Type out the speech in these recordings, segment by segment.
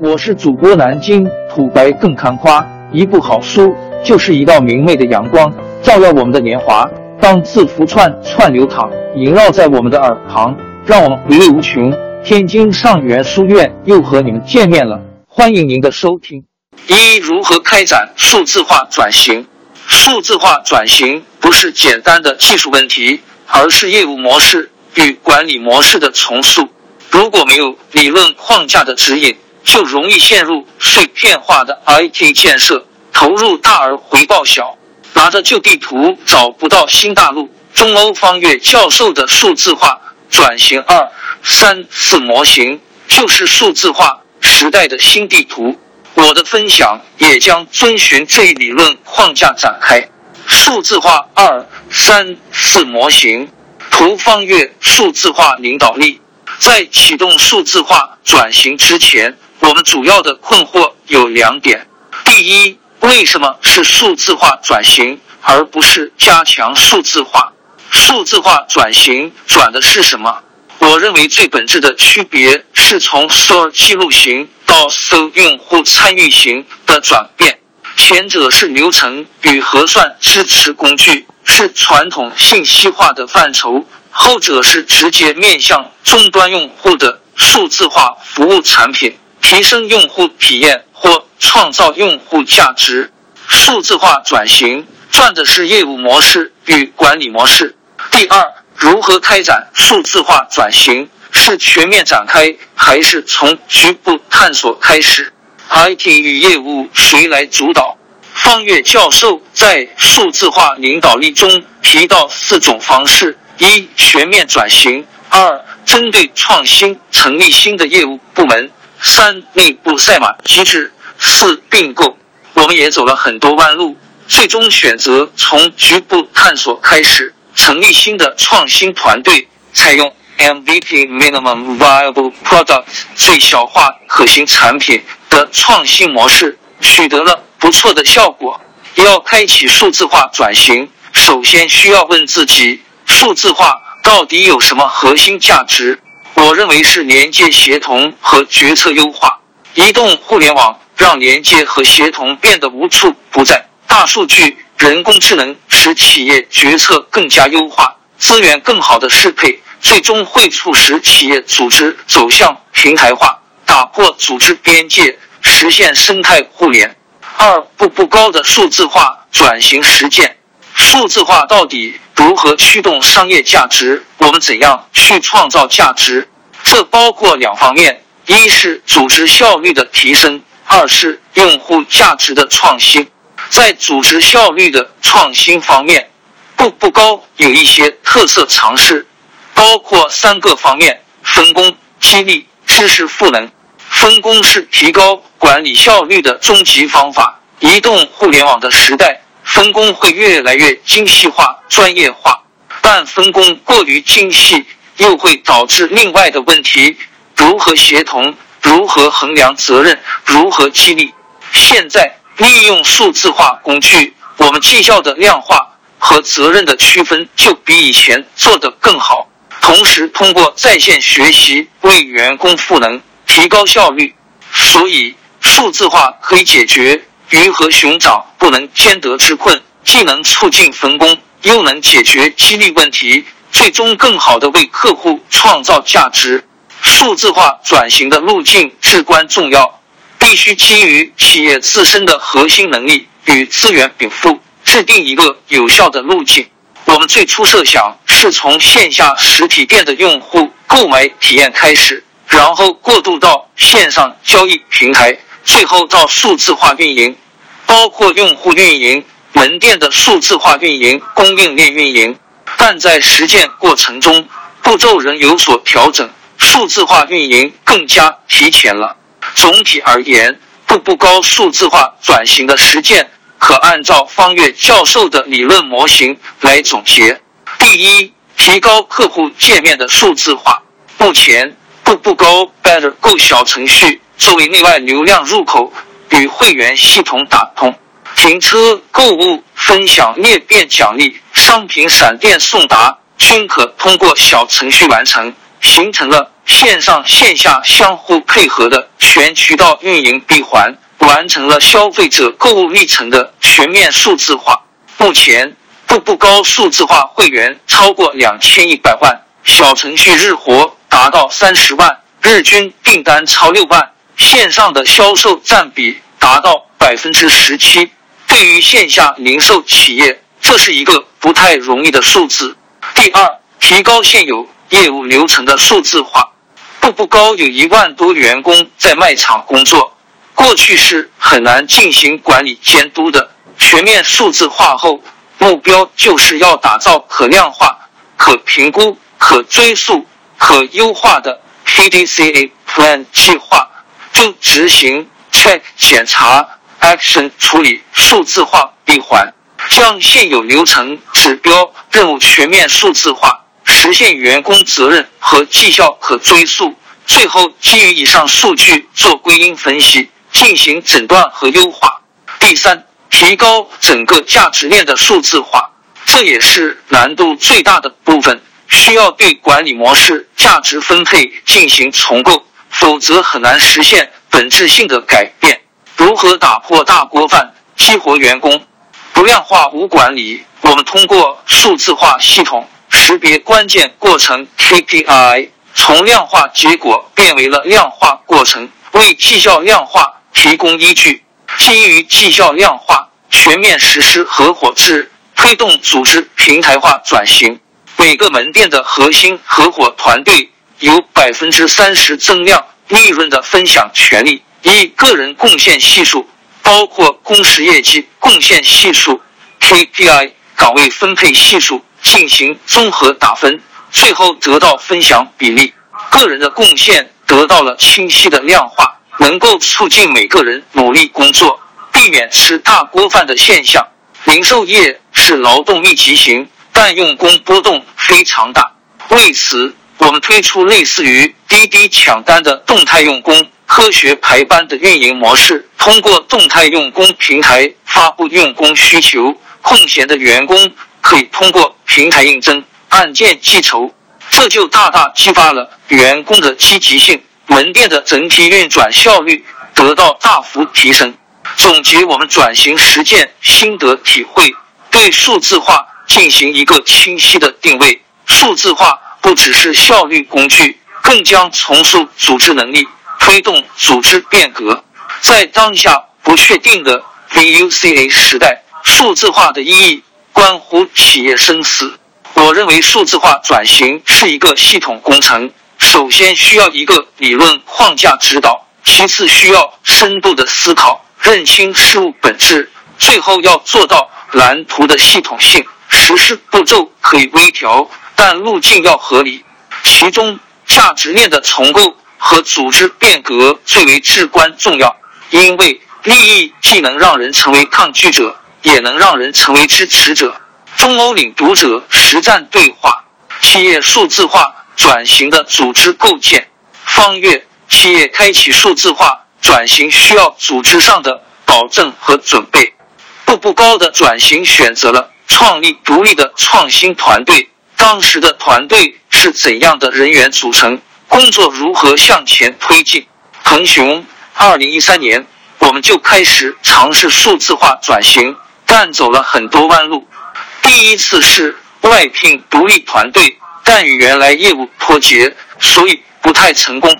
我是主播南京土白更看花，一部好书就是一道明媚的阳光，照耀我们的年华。当字符串串流淌，萦绕在我们的耳旁，让我们回味无穷。天津上元书院又和你们见面了，欢迎您的收听。一、如何开展数字化转型？数字化转型不是简单的技术问题，而是业务模式与管理模式的重塑。如果没有理论框架的指引，就容易陷入碎片化的 IT 建设，投入大而回报小，拿着旧地图找不到新大陆。中欧方月教授的数字化转型二三四模型，就是数字化时代的新地图。我的分享也将遵循这一理论框架展开。数字化二三四模型，图方月数字化领导力，在启动数字化转型之前。我们主要的困惑有两点：第一，为什么是数字化转型而不是加强数字化？数字化转型转的是什么？我认为最本质的区别是从 Store 记录型到 Store 用户参与型的转变。前者是流程与核算支持工具，是传统信息化的范畴；后者是直接面向终端用户的数字化服务产品。提升用户体验或创造用户价值，数字化转型转的是业务模式与管理模式。第二，如何开展数字化转型？是全面展开，还是从局部探索开始？IT 与业务谁来主导？方月教授在数字化领导力中提到四种方式：一、全面转型；二、针对创新成立新的业务部门。三内部赛马机制，四并购，我们也走了很多弯路，最终选择从局部探索开始，成立新的创新团队，采用 MVP（Minimum Viable Product，最小化可行产品）的创新模式，取得了不错的效果。要开启数字化转型，首先需要问自己：数字化到底有什么核心价值？我认为是连接、协同和决策优化。移动互联网让连接和协同变得无处不在。大数据、人工智能使企业决策更加优化，资源更好的适配，最终会促使企业组织走向平台化，打破组织边界，实现生态互联。二步步高的数字化转型实践。数字化到底如何驱动商业价值？我们怎样去创造价值？这包括两方面：一是组织效率的提升，二是用户价值的创新。在组织效率的创新方面，步步高有一些特色尝试，包括三个方面：分工、激励、知识赋能。分工是提高管理效率的终极方法。移动互联网的时代。分工会越来越精细化、专业化，但分工过于精细又会导致另外的问题：如何协同？如何衡量责任？如何激励？现在利用数字化工具，我们绩效的量化和责任的区分就比以前做得更好。同时，通过在线学习为员工赋能，提高效率。所以，数字化可以解决。鱼和熊掌不能兼得之困，既能促进分工，又能解决激励问题，最终更好的为客户创造价值。数字化转型的路径至关重要，必须基于企业自身的核心能力与资源禀赋，制定一个有效的路径。我们最初设想是从线下实体店的用户购买体验开始，然后过渡到线上交易平台。最后到数字化运营，包括用户运营、门店的数字化运营、供应链运营。但在实践过程中，步骤仍有所调整，数字化运营更加提前了。总体而言，步步高数字化转型的实践可按照方月教授的理论模型来总结：第一，提高客户界面的数字化。目前，步步高 Better Go 小程序。作为内外流量入口，与会员系统打通，停车、购物、分享、裂变奖励、商品闪电送达，均可通过小程序完成，形成了线上线下相互配合的全渠道运营闭环，完成了消费者购物历程的全面数字化。目前，步步高数字化会员超过两千一百万，小程序日活达到三十万，日均订单超六万，线上的销售占比达到百分之十七。对于线下零售企业，这是一个不太容易的数字。第二，提高现有业务流程的数字化。步步高有一万多员工在卖场工作，过去是很难进行管理监督的。全面数字化后，目标就是要打造可量化、可评估、可追溯、可优化的 PDCA Plan 计划，就执行 Check 检查、Action 处理数字化闭环，将现有流程、指标、任务全面数字化。实现员工责任和绩效可追溯，最后基于以上数据做归因分析，进行诊断和优化。第三，提高整个价值链的数字化，这也是难度最大的部分，需要对管理模式、价值分配进行重构，否则很难实现本质性的改变。如何打破大锅饭，激活员工？不量化无管理，我们通过数字化系统。识别关键过程 KPI，从量化结果变为了量化过程，为绩效量化提供依据。基于绩效量化，全面实施合伙制，推动组织平台化转型。每个门店的核心合伙团队有百分之三十增量利润的分享权利，以个人贡献系数，包括工时业绩贡献系数、KPI 岗位分配系数。进行综合打分，最后得到分享比例。个人的贡献得到了清晰的量化，能够促进每个人努力工作，避免吃大锅饭的现象。零售业是劳动密集型，但用工波动非常大。为此，我们推出类似于滴滴抢单的动态用工科学排班的运营模式，通过动态用工平台发布用工需求，空闲的员工。可以通过平台应征、按件计酬，这就大大激发了员工的积极性，门店的整体运转效率得到大幅提升。总结我们转型实践心得体会，对数字化进行一个清晰的定位。数字化不只是效率工具，更将重塑组织能力，推动组织变革。在当下不确定的 VUCA 时代，数字化的意义。关乎企业生死。我认为数字化转型是一个系统工程，首先需要一个理论框架指导，其次需要深度的思考，认清事物本质，最后要做到蓝图的系统性。实施步骤可以微调，但路径要合理。其中，价值链的重构和组织变革最为至关重要，因为利益既能让人成为抗拒者。也能让人成为支持者。中欧领读者实战对话：企业数字化转型的组织构建。方月：企业开启数字化转型需要组织上的保证和准备。步步高的转型选择了创立独立的创新团队。当时的团队是怎样的人员组成？工作如何向前推进？腾雄：二零一三年我们就开始尝试数字化转型。但走了很多弯路。第一次是外聘独立团队，但与原来业务脱节，所以不太成功。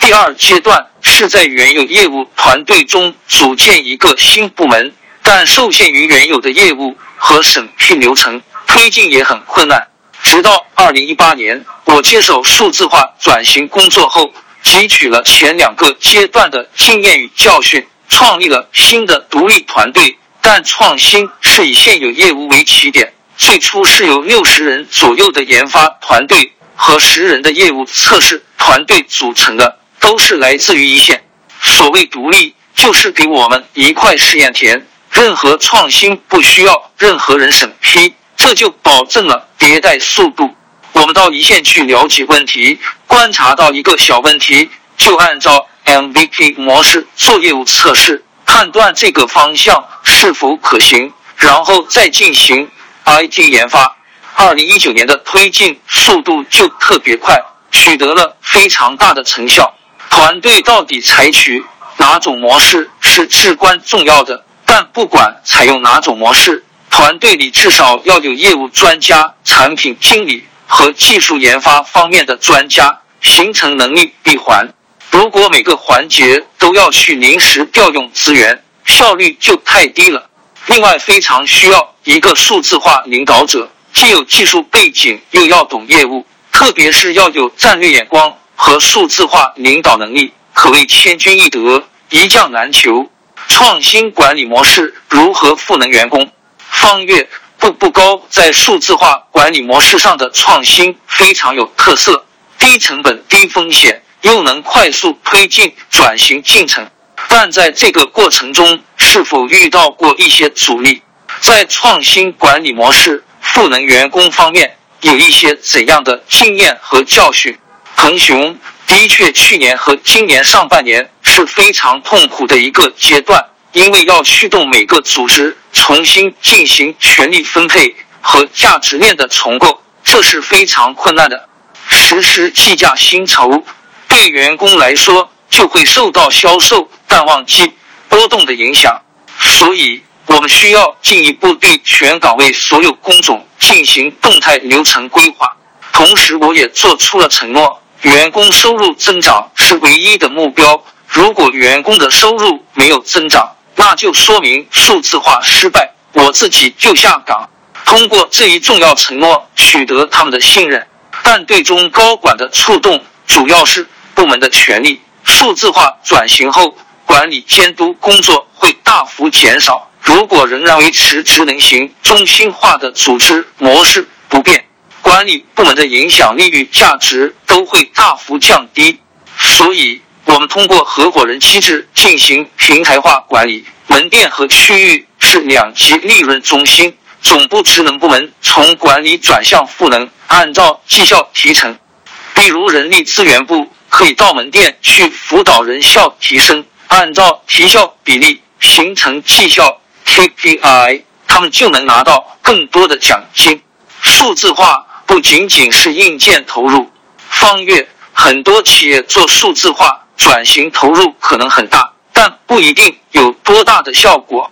第二阶段是在原有业务团队中组建一个新部门，但受限于原有的业务和审批流程，推进也很困难。直到二零一八年，我接手数字化转型工作后，汲取了前两个阶段的经验与教训，创立了新的独立团队。但创新是以现有业务为起点，最初是由六十人左右的研发团队和十人的业务测试团队组成的，都是来自于一线。所谓独立，就是给我们一块试验田，任何创新不需要任何人审批，这就保证了迭代速度。我们到一线去了解问题，观察到一个小问题，就按照 MVP 模式做业务测试。判断这个方向是否可行，然后再进行 IT 研发。二零一九年的推进速度就特别快，取得了非。常大的成效。团队到底采取哪种模式是至关重要的，但不管采用哪种模式，团队里至少要有业务专家、产品经理和技术研发方面的专家，形成能力闭环。如果每个环节都要去临时调用资源，效率就太低了。另外，非常需要一个数字化领导者，既有技术背景，又要懂业务，特别是要有战略眼光和数字化领导能力，可谓千军易得，一将难求。创新管理模式如何赋能员工？方越步步高在数字化管理模式上的创新非常有特色，低成本、低风险。又能快速推进转型进程，但在这个过程中是否遇到过一些阻力？在创新管理模式赋能员工方面，有一些怎样的经验和教训？恒雄的确，去年和今年上半年是非常痛苦的一个阶段，因为要驱动每个组织重新进行权力分配和价值链的重构，这是非常困难的。实施计价薪酬。对员工来说，就会受到销售淡旺季波动的影响，所以我们需要进一步对全岗位所有工种进行动态流程规划。同时，我也做出了承诺：员工收入增长是唯一的目标。如果员工的收入没有增长，那就说明数字化失败，我自己就下岗。通过这一重要承诺取得他们的信任，但对中高管的触动主要是。部门的权利数字化转型后，管理监督工作会大幅减少。如果仍然维持职能型中心化的组织模式不变，管理部门的影响力与价值都会大幅降低。所以，我们通过合伙人机制进行平台化管理，门店和区域是两级利润中心，总部职能部门从管理转向赋能，按照绩效提成。比如人力资源部。可以到门店去辅导人效提升，按照提效比例形成绩效 KPI，他们就能拿到更多的奖金。数字化不仅仅是硬件投入，方月很多企业做数字化转型投入可能很大，但不一定有多大的效果。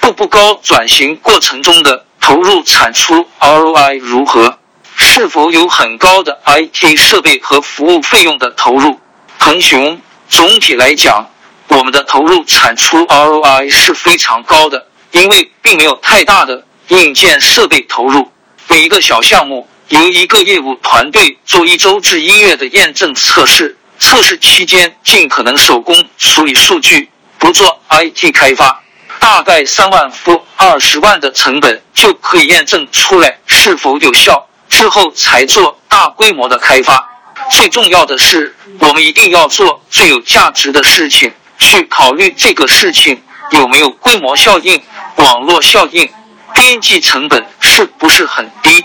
步步高转型过程中的投入产出 ROI 如何？是否有很高的 IT 设备和服务费用的投入？恒雄总体来讲，我们的投入产出 ROI 是非常高的，因为并没有太大的硬件设备投入。每一个小项目由一个业务团队做一周至一月的验证测试，测试期间尽可能手工处理数据，不做 IT 开发，大概三万付二十万的成本就可以验证出来是否有效。之后才做大规模的开发。最重要的是，我们一定要做最有价值的事情，去考虑这个事情有没有规模效应、网络效应、边际成本是不是很低。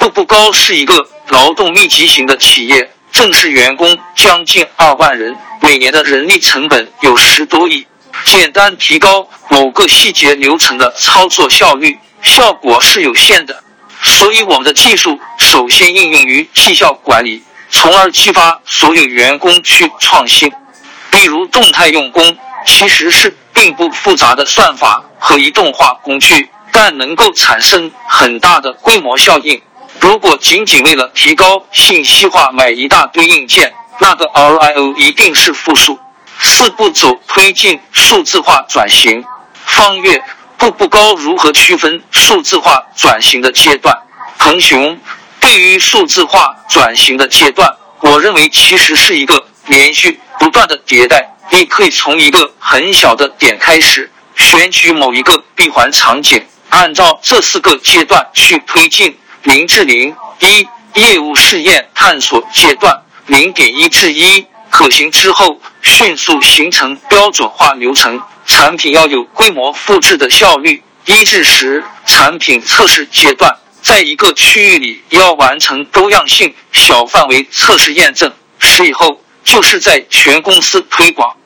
步步高是一个劳动密集型的企业，正式员工将近二万人，每年的人力成本有十多亿。简单提高某个细节流程的操作效率，效果是有限的。所以，我们的技术首先应用于绩效管理，从而激发所有员工去创新。比如，动态用工其实是并不复杂的算法和移动化工具，但能够产生很大的规模效应。如果仅仅为了提高信息化买一大堆硬件，那个 RIO 一定是负数。四步走推进数字化转型，方月。步步高如何区分数字化转型的阶段？恒雄对于数字化转型的阶段，我认为其实是一个连续不断的迭代。你可以从一个很小的点开始，选取某一个闭环场景，按照这四个阶段去推进。零至零一业务试验探索阶段，零点一至一可行之后，迅速形成标准化流程。产品要有规模复制的效率，一至十产品测试阶段，在一个区域里要完成多样性小范围测试验证，十以后就是在全公司推广。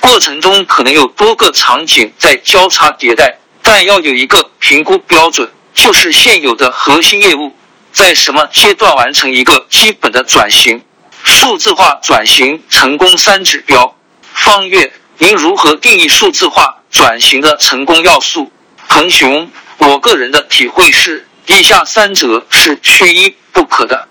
过程中可能有多个场景在交叉迭代，但要有一个评估标准，就是现有的核心业务在什么阶段完成一个基本的转型。数字化转型成功三指标。方月，您如何定义数字化转型的成功要素？恒雄，我个人的体会是，以下三者是缺一不可的。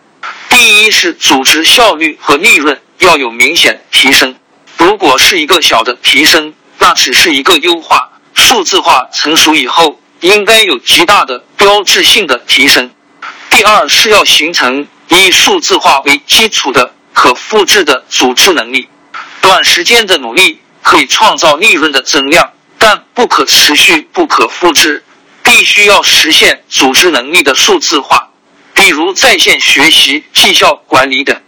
第一是组织效率和利润要有明显提升。如果是一个小的提升，那只是一个优化。数字化成熟以后，应该有极大的标志性的提升。第二是要形成以数字化为基础的可复制的组织能力。短时间的努力可以创造利润的增量，但不可持续、不可复制，必须要实现组织能力的数字化，比如在线学习、绩效管理等。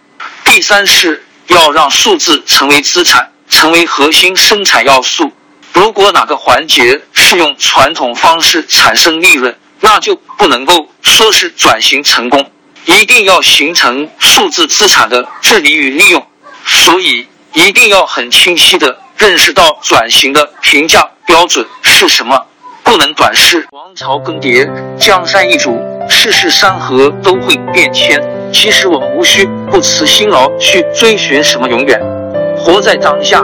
第三是要让数字成为资产，成为核心生产要素。如果哪个环节是用传统方式产生利润，那就不能够说是转型成功，一定要形成数字资产的治理与利用。所以。一定要很清晰的认识到转型的评价标准是什么，不能短视。王朝更迭，江山易主，世事山河都会变迁。其实我们无需不辞辛劳去追寻什么永远，活在当下，